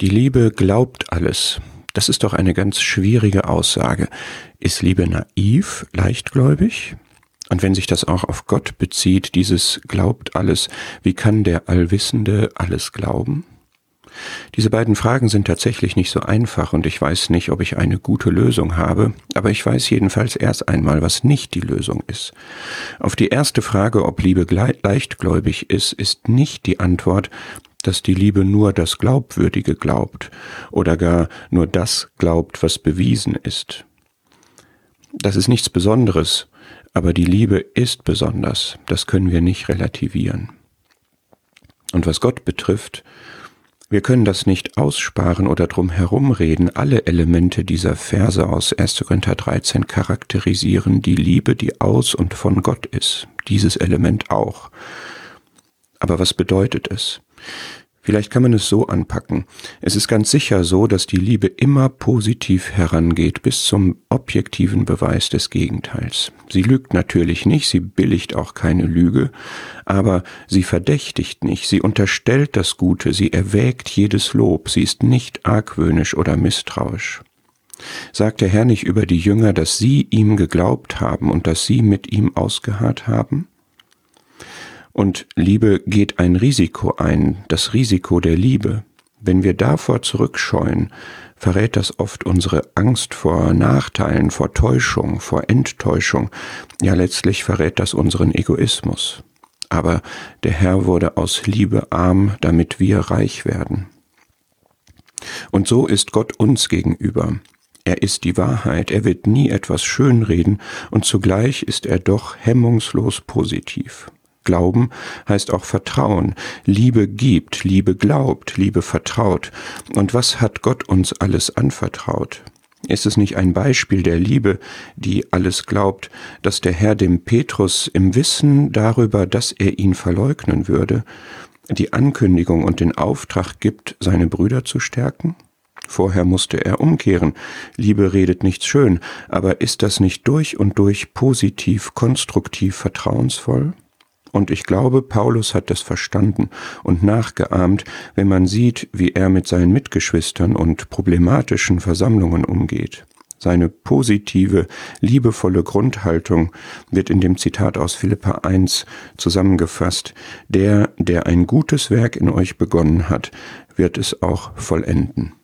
Die Liebe glaubt alles. Das ist doch eine ganz schwierige Aussage. Ist Liebe naiv, leichtgläubig? Und wenn sich das auch auf Gott bezieht, dieses glaubt alles, wie kann der Allwissende alles glauben? Diese beiden Fragen sind tatsächlich nicht so einfach und ich weiß nicht, ob ich eine gute Lösung habe, aber ich weiß jedenfalls erst einmal, was nicht die Lösung ist. Auf die erste Frage, ob Liebe leichtgläubig ist, ist nicht die Antwort, dass die Liebe nur das Glaubwürdige glaubt oder gar nur das glaubt, was bewiesen ist. Das ist nichts Besonderes, aber die Liebe ist besonders, das können wir nicht relativieren. Und was Gott betrifft, wir können das nicht aussparen oder drum herumreden. Alle Elemente dieser Verse aus 1. Korinther 13 charakterisieren die Liebe, die aus und von Gott ist. Dieses Element auch. Aber was bedeutet es? Vielleicht kann man es so anpacken. Es ist ganz sicher so, dass die Liebe immer positiv herangeht bis zum objektiven Beweis des Gegenteils. Sie lügt natürlich nicht, sie billigt auch keine Lüge, aber sie verdächtigt nicht, sie unterstellt das Gute, sie erwägt jedes Lob, sie ist nicht argwöhnisch oder misstrauisch. Sagt der Herr nicht über die Jünger, dass sie ihm geglaubt haben und dass sie mit ihm ausgeharrt haben? Und Liebe geht ein Risiko ein, das Risiko der Liebe. Wenn wir davor zurückscheuen, verrät das oft unsere Angst vor Nachteilen, vor Täuschung, vor Enttäuschung. Ja, letztlich verrät das unseren Egoismus. Aber der Herr wurde aus Liebe arm, damit wir reich werden. Und so ist Gott uns gegenüber. Er ist die Wahrheit, er wird nie etwas schönreden, und zugleich ist er doch hemmungslos positiv. Glauben heißt auch Vertrauen. Liebe gibt, Liebe glaubt, Liebe vertraut. Und was hat Gott uns alles anvertraut? Ist es nicht ein Beispiel der Liebe, die alles glaubt, dass der Herr dem Petrus im Wissen darüber, dass er ihn verleugnen würde, die Ankündigung und den Auftrag gibt, seine Brüder zu stärken? Vorher musste er umkehren. Liebe redet nicht schön, aber ist das nicht durch und durch positiv, konstruktiv, vertrauensvoll? Und ich glaube, Paulus hat das verstanden und nachgeahmt, wenn man sieht, wie er mit seinen Mitgeschwistern und problematischen Versammlungen umgeht. Seine positive, liebevolle Grundhaltung wird in dem Zitat aus Philippa 1 zusammengefasst. Der, der ein gutes Werk in euch begonnen hat, wird es auch vollenden.